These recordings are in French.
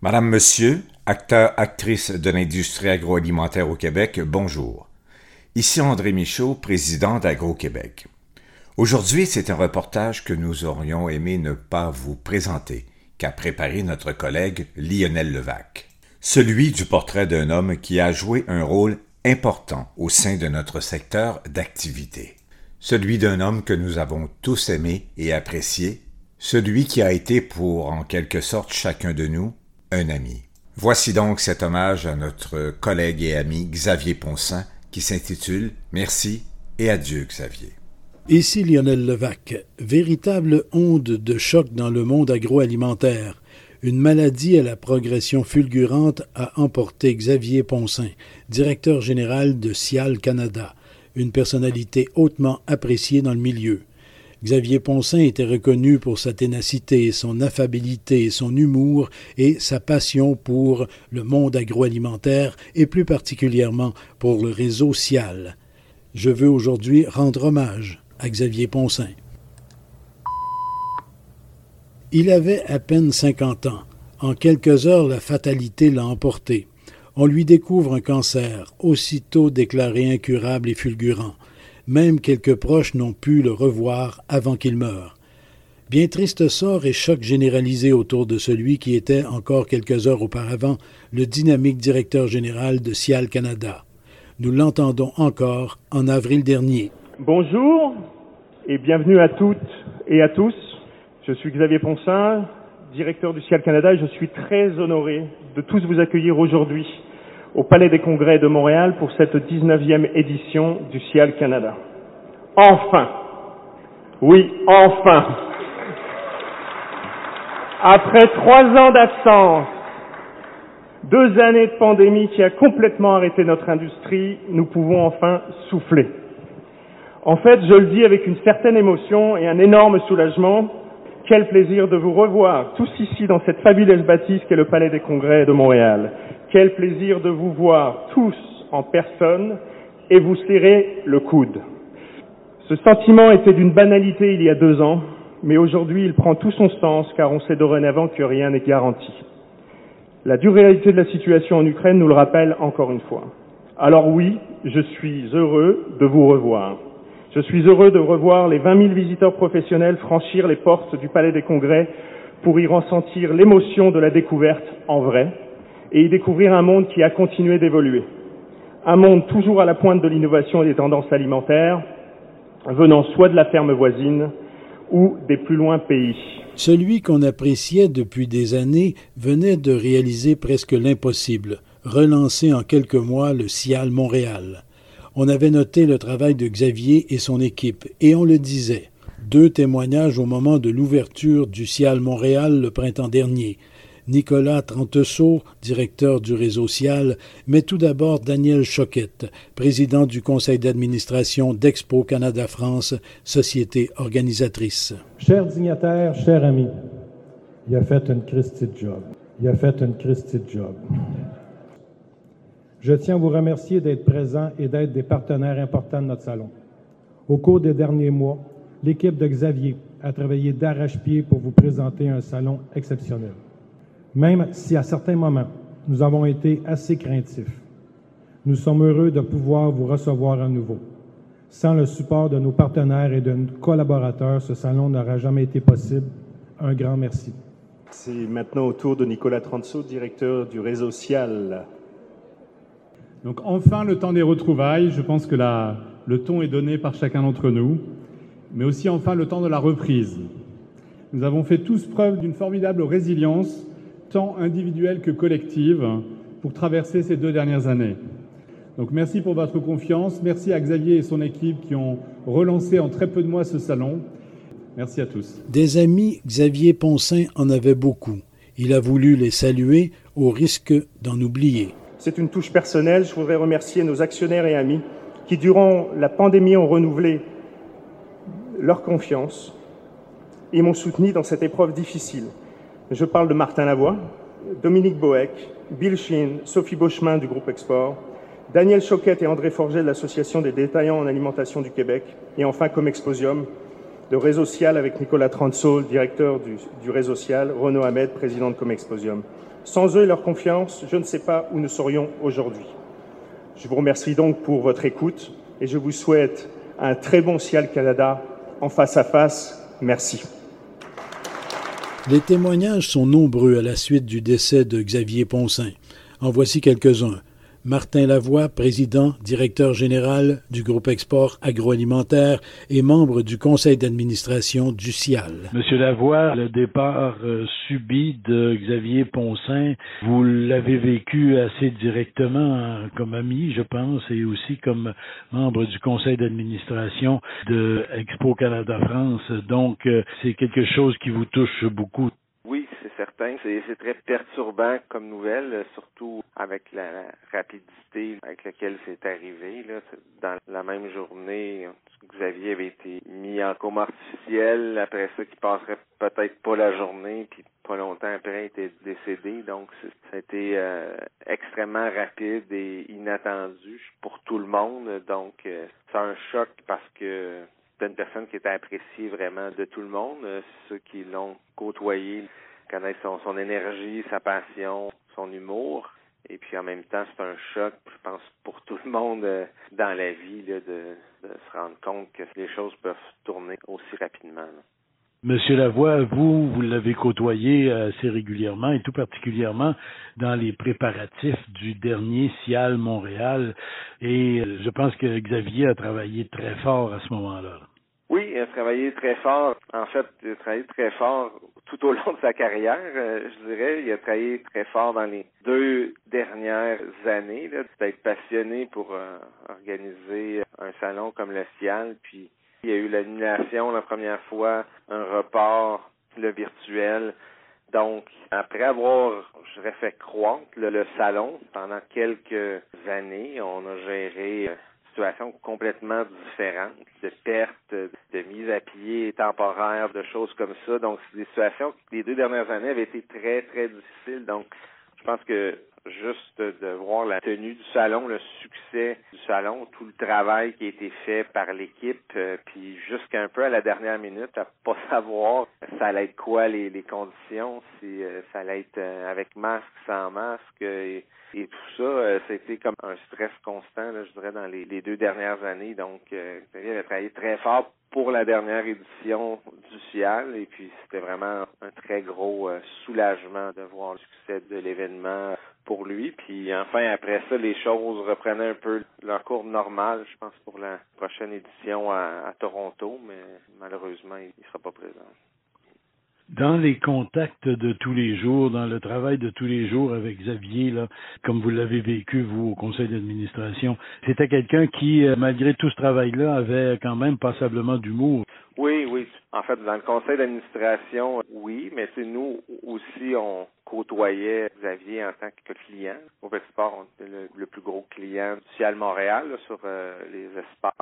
Madame, Monsieur, acteur, actrice de l'industrie agroalimentaire au Québec, bonjour. Ici André Michaud, président d'Agro-Québec. Aujourd'hui, c'est un reportage que nous aurions aimé ne pas vous présenter, qu'a préparé notre collègue Lionel Levac. Celui du portrait d'un homme qui a joué un rôle important au sein de notre secteur d'activité. Celui d'un homme que nous avons tous aimé et apprécié, celui qui a été pour en quelque sorte chacun de nous un ami. Voici donc cet hommage à notre collègue et ami Xavier Ponsin qui s'intitule Merci et adieu Xavier. Ici Lionel Levac. Véritable onde de choc dans le monde agroalimentaire. Une maladie à la progression fulgurante a emporté Xavier Ponsin, directeur général de Cial Canada, une personnalité hautement appréciée dans le milieu. Xavier Ponsin était reconnu pour sa ténacité, son affabilité, son humour et sa passion pour le monde agroalimentaire et plus particulièrement pour le réseau Cial. Je veux aujourd'hui rendre hommage à Xavier Ponsin. Il avait à peine cinquante ans. En quelques heures, la fatalité l'a emporté. On lui découvre un cancer, aussitôt déclaré incurable et fulgurant. Même quelques proches n'ont pu le revoir avant qu'il meure. Bien triste sort et choc généralisé autour de celui qui était, encore quelques heures auparavant, le dynamique directeur général de Cial Canada. Nous l'entendons encore en avril dernier. Bonjour et bienvenue à toutes et à tous. Je suis Xavier Ponsin, directeur du Cial Canada et je suis très honoré de tous vous accueillir aujourd'hui au Palais des Congrès de Montréal pour cette 19e édition du Cial Canada. Enfin, oui, enfin, après trois ans d'absence, deux années de pandémie qui a complètement arrêté notre industrie, nous pouvons enfin souffler. En fait, je le dis avec une certaine émotion et un énorme soulagement, quel plaisir de vous revoir tous ici dans cette fabuleuse bâtisse qu'est le Palais des Congrès de Montréal. Quel plaisir de vous voir tous en personne et vous serrer le coude. Ce sentiment était d'une banalité il y a deux ans, mais aujourd'hui il prend tout son sens car on sait dorénavant que rien n'est garanti. La dure réalité de la situation en Ukraine nous le rappelle encore une fois. Alors oui, je suis heureux de vous revoir. Je suis heureux de revoir les 20 000 visiteurs professionnels franchir les portes du Palais des Congrès pour y ressentir l'émotion de la découverte en vrai, et y découvrir un monde qui a continué d'évoluer. Un monde toujours à la pointe de l'innovation et des tendances alimentaires, venant soit de la ferme voisine ou des plus loin pays. Celui qu'on appréciait depuis des années venait de réaliser presque l'impossible, relancer en quelques mois le Cial Montréal. On avait noté le travail de Xavier et son équipe, et on le disait. Deux témoignages au moment de l'ouverture du Cial Montréal le printemps dernier, Nicolas Trenteseau, directeur du réseau Cial, mais tout d'abord Daniel Choquette, président du conseil d'administration d'Expo Canada France, société organisatrice. Chers dignitaires, chers amis, il a fait une Christie job. Il a fait une Christie job. Je tiens à vous remercier d'être présents et d'être des partenaires importants de notre salon. Au cours des derniers mois, l'équipe de Xavier a travaillé d'arrache-pied pour vous présenter un salon exceptionnel même si à certains moments, nous avons été assez craintifs. Nous sommes heureux de pouvoir vous recevoir à nouveau. Sans le support de nos partenaires et de nos collaborateurs, ce salon n'aurait jamais été possible. Un grand merci. C'est maintenant au tour de Nicolas Transo, directeur du réseau Cial. Donc enfin le temps des retrouvailles, je pense que la, le ton est donné par chacun d'entre nous, mais aussi enfin le temps de la reprise. Nous avons fait tous preuve d'une formidable résilience tant individuelle que collective, pour traverser ces deux dernières années. Donc merci pour votre confiance. Merci à Xavier et son équipe qui ont relancé en très peu de mois ce salon. Merci à tous. Des amis, Xavier Ponsin en avait beaucoup. Il a voulu les saluer au risque d'en oublier. C'est une touche personnelle. Je voudrais remercier nos actionnaires et amis qui, durant la pandémie, ont renouvelé leur confiance et m'ont soutenu dans cette épreuve difficile. Je parle de Martin Lavoie, Dominique Boeck, Bill Sheen, Sophie Beauchemin du groupe Export, Daniel Choquette et André Forget de l'Association des détaillants en alimentation du Québec, et enfin Comexposium, de Réseau Social avec Nicolas Transaul, directeur du, du Réseau Social, Renaud Ahmed, président de Comexposium. Sans eux et leur confiance, je ne sais pas où nous serions aujourd'hui. Je vous remercie donc pour votre écoute et je vous souhaite un très bon Ciel Canada en face à face. Merci. Les témoignages sont nombreux à la suite du décès de Xavier Poncin. En voici quelques-uns. Martin Lavoie, président, directeur général du groupe Export agroalimentaire et membre du conseil d'administration du CIAL. Monsieur Lavoie, le départ euh, subi de Xavier Poncin, vous l'avez vécu assez directement hein, comme ami, je pense, et aussi comme membre du conseil d'administration de Expo Canada France. Donc, euh, c'est quelque chose qui vous touche beaucoup. Oui, c'est certain. C'est très perturbant comme nouvelle, surtout avec la rapidité avec laquelle c'est arrivé. Là. Dans la même journée, Xavier avait été mis en coma artificiel. Après ça, qui passerait peut-être pas la journée, puis pas longtemps après, il était décédé. Donc, été euh, extrêmement rapide et inattendu pour tout le monde. Donc, euh, c'est un choc parce que c'est une personne qui était appréciée vraiment de tout le monde. Euh, ceux qui l'ont côtoyé connaissent son, énergie, sa passion, son humour. Et puis en même temps, c'est un choc, je pense, pour tout le monde euh, dans la vie de, se rendre compte que les choses peuvent tourner aussi rapidement. Monsieur Lavoie, vous, vous l'avez côtoyé assez régulièrement et tout particulièrement dans les préparatifs du dernier Cial Montréal. Et euh, je pense que Xavier a travaillé très fort à ce moment-là. Oui, il a travaillé très fort. En fait, il a travaillé très fort tout au long de sa carrière, euh, je dirais. Il a travaillé très fort dans les deux dernières années, d'être passionné pour euh, organiser un salon comme le Cial, puis il y a eu l'annulation la première fois, un report, le virtuel. Donc, après avoir, je dirais, fait croître le, le salon pendant quelques années, on a géré une situation complètement différente, de perte, de mise à pied temporaire, de choses comme ça. Donc, c'est des situations qui, les deux dernières années, avaient été très, très difficiles. Donc, je pense que juste de voir la tenue du salon, le succès du salon, tout le travail qui a été fait par l'équipe, euh, puis jusqu'à un peu à la dernière minute, à pas savoir ça allait être quoi les, conditions, si euh, ça allait être euh, avec masque, sans masque, et, tout ça, c'était comme un stress constant, je dirais, dans les, deux dernières années. Donc, euh, il a travaillé très fort pour la dernière édition du Cial et puis c'était vraiment un très gros soulagement de voir le succès de l'événement pour lui. Puis enfin, après ça, les choses reprenaient un peu leur cours normal, je pense, pour la prochaine édition à, à Toronto, mais malheureusement, il ne sera pas présent. Dans les contacts de tous les jours, dans le travail de tous les jours avec Xavier, comme vous l'avez vécu, vous, au conseil d'administration, c'était quelqu'un qui, euh, malgré tout ce travail-là, avait quand même passablement d'humour. Oui, oui. En fait, dans le conseil d'administration, oui, mais c'est nous aussi, on côtoyait Xavier en tant que client. Au Sport, on était le, le, plus gros client du Cial Montréal là, sur euh, les espaces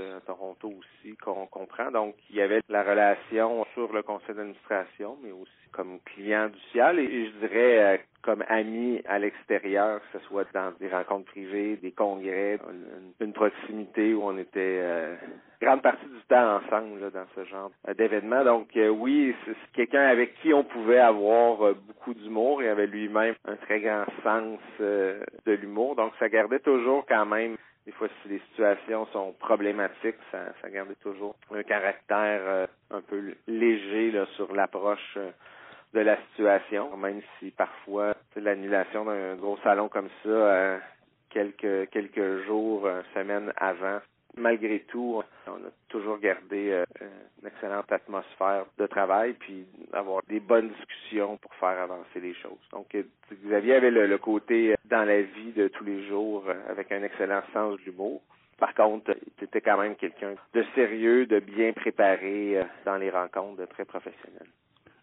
euh, Toronto aussi, qu'on comprend. Donc, il y avait la relation sur le conseil d'administration, mais aussi comme client du Cial et, et je dirais euh, comme ami à l'extérieur, que ce soit dans des rencontres privées, des congrès, une, une proximité où on était euh, grande partie du temps ensemble là, dans ce genre d'événements. Donc euh, oui, c'est quelqu'un avec qui on pouvait avoir euh, beaucoup d'humour. Il avait lui-même un très grand sens euh, de l'humour. Donc ça gardait toujours quand même des fois, si les situations sont problématiques, ça, ça gardait toujours un caractère euh, un peu léger là, sur l'approche de la situation, même si parfois l'annulation d'un gros salon comme ça, euh, quelques quelques jours, euh, semaines avant, malgré tout, on a toujours gardé euh, une excellente atmosphère de travail, puis avoir des bonnes discussions pour faire avancer les choses. Donc, Xavier avait le, le côté dans la vie de tous les jours avec un excellent sens de l'humour. Par contre, c'était quand même quelqu'un de sérieux, de bien préparé dans les rencontres, de très professionnel.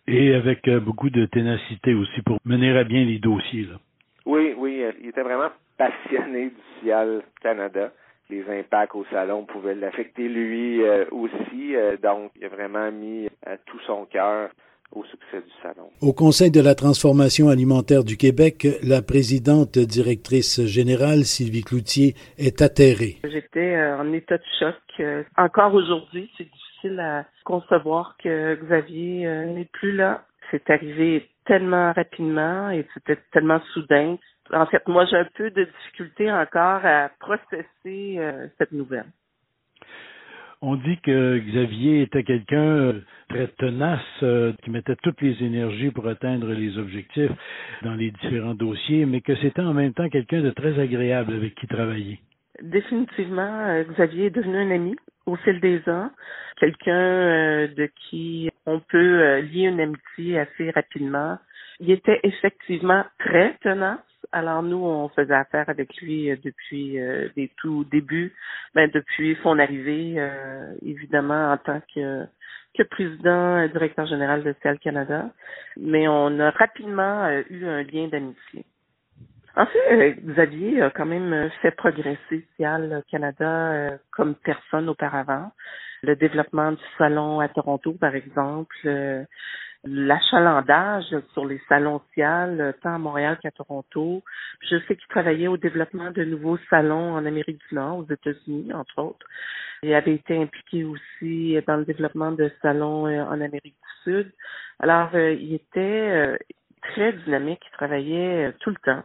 Et avec euh, beaucoup de ténacité aussi pour mener à bien les dossiers. Là. Oui, oui, il était vraiment passionné du Cial Canada. Les impacts au salon pouvaient l'affecter lui euh, aussi, euh, donc il a vraiment mis tout son cœur au succès du salon. Au Conseil de la transformation alimentaire du Québec, la présidente directrice générale, Sylvie Cloutier, est atterrée. J'étais en état de choc. Encore aujourd'hui, c'est difficile à concevoir que Xavier n'est plus là. C'est arrivé tellement rapidement et c'était tellement soudain. En fait, moi, j'ai un peu de difficulté encore à processer euh, cette nouvelle. On dit que Xavier était quelqu'un euh, très tenace, euh, qui mettait toutes les énergies pour atteindre les objectifs dans les différents dossiers, mais que c'était en même temps quelqu'un de très agréable avec qui travailler. Définitivement, Xavier est devenu un ami au fil des ans, quelqu'un de qui on peut lier une amitié assez rapidement. Il était effectivement très tenace alors nous, on faisait affaire avec lui euh, depuis euh, les tout débuts, ben, depuis son arrivée, euh, évidemment en tant que, que président et directeur général de Cial Canada. Mais on a rapidement eu un lien d'amitié. En fait, Xavier a quand même fait progresser Cial Canada comme personne auparavant. Le développement du salon à Toronto, par exemple, l'achalandage sur les salons ciales, tant à Montréal qu'à Toronto. Je sais qu'il travaillait au développement de nouveaux salons en Amérique du Nord, aux États-Unis, entre autres. Il avait été impliqué aussi dans le développement de salons euh, en Amérique du Sud. Alors, euh, il était euh, très dynamique, il travaillait tout le temps.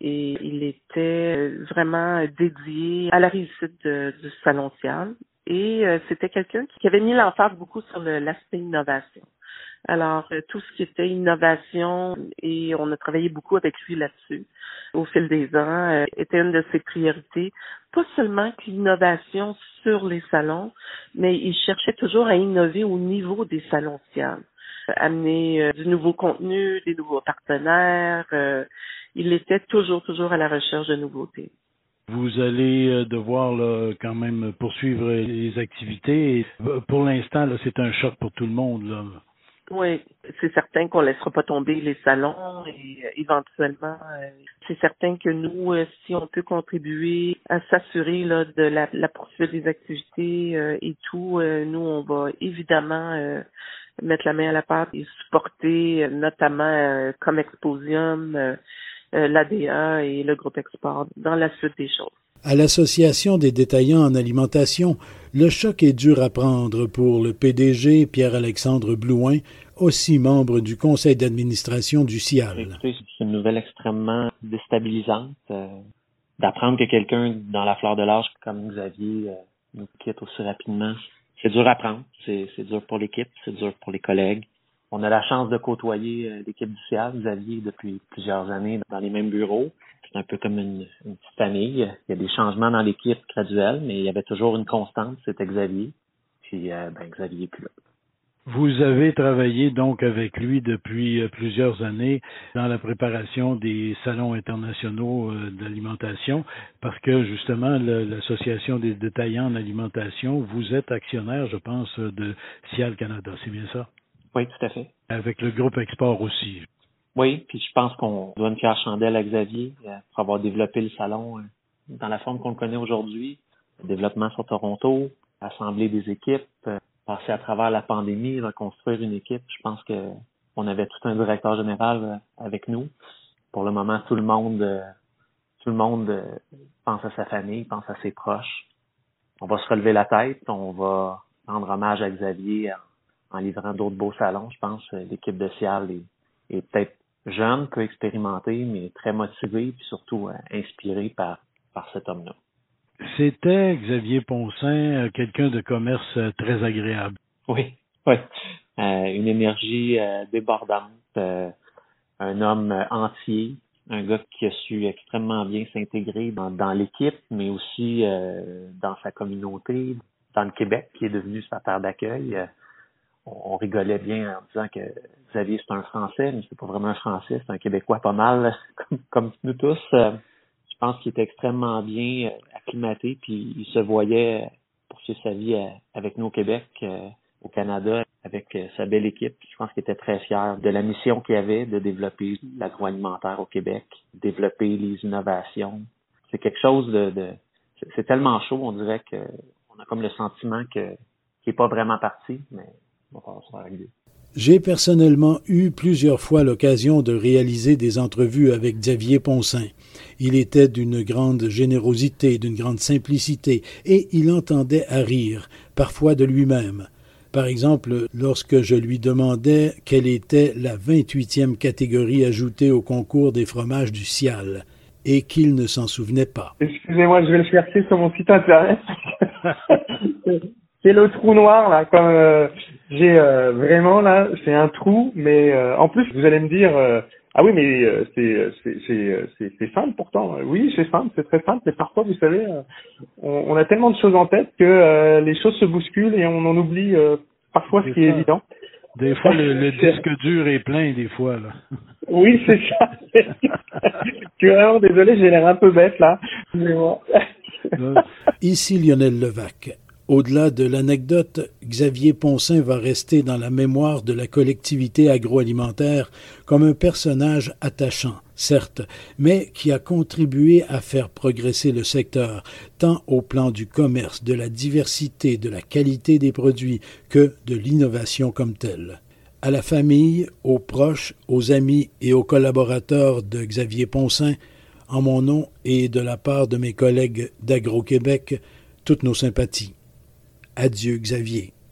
Et il était vraiment dédié à la réussite du salon cial. Et c'était quelqu'un qui avait mis l'emphase beaucoup sur l'aspect innovation. Alors, euh, tout ce qui était innovation, et on a travaillé beaucoup avec lui là-dessus au fil des ans, euh, était une de ses priorités. Pas seulement l'innovation sur les salons, mais il cherchait toujours à innover au niveau des salons sociaux. Amener euh, du nouveau contenu, des nouveaux partenaires. il était toujours, toujours à la recherche de nouveautés. Vous allez devoir quand même poursuivre les activités. Pour l'instant, c'est un choc pour tout le monde. Là. Oui, c'est certain qu'on laissera pas tomber les salons et euh, éventuellement, euh, c'est certain que nous, euh, si on peut contribuer à s'assurer de la, la, poursuite des activités et tout, nous on va évidemment mettre la main à la pâte et supporter notamment comme Exposium, l'ADA et le groupe Export dans la suite des choses. À l'Association des détaillants en alimentation, le choc est dur à prendre pour le PDG Pierre-Alexandre Blouin, aussi membre du conseil d'administration du CIAL. C'est une nouvelle extrêmement déstabilisante euh, d'apprendre que quelqu'un dans la fleur de l'âge comme Xavier euh, nous quitte aussi rapidement. C'est dur à prendre, c'est dur pour l'équipe, c'est dur pour les collègues. On a la chance de côtoyer euh, l'équipe du CIAL, Xavier, depuis plusieurs années dans les mêmes bureaux un peu comme une, petite famille. Il y a des changements dans l'équipe graduels, mais il y avait toujours une constante, c'était Xavier. Puis euh, ben, Xavier n'est plus là. Vous avez travaillé donc avec lui depuis euh, plusieurs années dans la préparation des salons internationaux euh, d'alimentation parce que justement l'association des détaillants en alimentation, vous êtes actionnaire, je pense, de Cial Canada, c'est bien ça? Oui, tout à fait. Avec le groupe Export aussi. Oui, puis je pense qu'on doit une fière chandelle à Xavier euh, pour avoir développé le salon dans la forme qu'on le connaît aujourd'hui. Développement sur Toronto, assembler des équipes, passer à travers la pandémie, reconstruire une équipe. Je pense que on avait tout un directeur général avec nous. Pour le moment, tout le monde, tout le monde pense à sa famille, pense à ses proches. On va se relever la tête, on va rendre hommage à Xavier en, livrant d'autres beaux salons. Je pense l'équipe de Cial est, peut-être jeune, peu expérimenté, mais très motivé, puis surtout euh, inspiré par, par cet homme-là. C'était Xavier Poncin, euh, quelqu'un de commerce euh, très agréable. Oui, oui. une énergie débordante, un homme entier, un gars qui a su extrêmement bien s'intégrer dans, dans l'équipe, mais aussi dans sa communauté, dans le Québec, qui est devenu sa terre d'accueil on, rigolait bien en disant que Xavier c'est un Français, mais c'est pas vraiment un Français, c'est un Québécois pas mal, comme, nous tous. Euh, pense qu'il était extrêmement bien euh, acclimaté, puis il se voyait poursuivre sa vie euh, avec nous au Québec, au Canada, avec sa belle équipe. Je pense qu'il était très fier de la mission qu'il avait de développer l'agroalimentaire au Québec, développer les innovations. C'est quelque chose de, c'est tellement chaud, on dirait que on a comme le sentiment qu'il n'est pas vraiment parti, mais j'ai personnellement eu plusieurs fois l'occasion de réaliser des entrevues avec Xavier Poncin. Il était d'une grande générosité, d'une grande simplicité, et il entendait à rire, parfois de lui-même. Par exemple, lorsque je lui demandais quelle était la 28e catégorie ajoutée au concours des fromages du Cial et qu'il ne s'en souvenait pas. Excusez-moi, je vais le chercher sur mon site internet. c'est le trou noir là, comme euh, j'ai euh, vraiment là, c'est un trou, mais euh, en plus vous allez me dire ah oui mais c'est c'est c'est simple pourtant. Oui c'est simple, c'est très simple, mais parfois vous savez, on, on, a tellement de choses en tête que les choses se bousculent et on en oublie parfois ce qui est évident. Des fois, le, disque dur est plein, des fois. Là. Oui, c'est ça. je suis vraiment désolé, j'ai l'air un peu bête, là. Mais bon. Ici Lionel Levac. Au-delà de l'anecdote, Xavier Poncin va rester dans la mémoire de la collectivité agroalimentaire comme un personnage attachant, certes, mais qui a contribué à faire progresser le secteur, tant au plan du commerce, de la diversité, de la qualité des produits que de l'innovation comme telle. À la famille, aux proches, aux amis et aux collaborateurs de Xavier Poncin, en mon nom et de la part de mes collègues d'Agro-Québec, toutes nos sympathies. Adieu Xavier.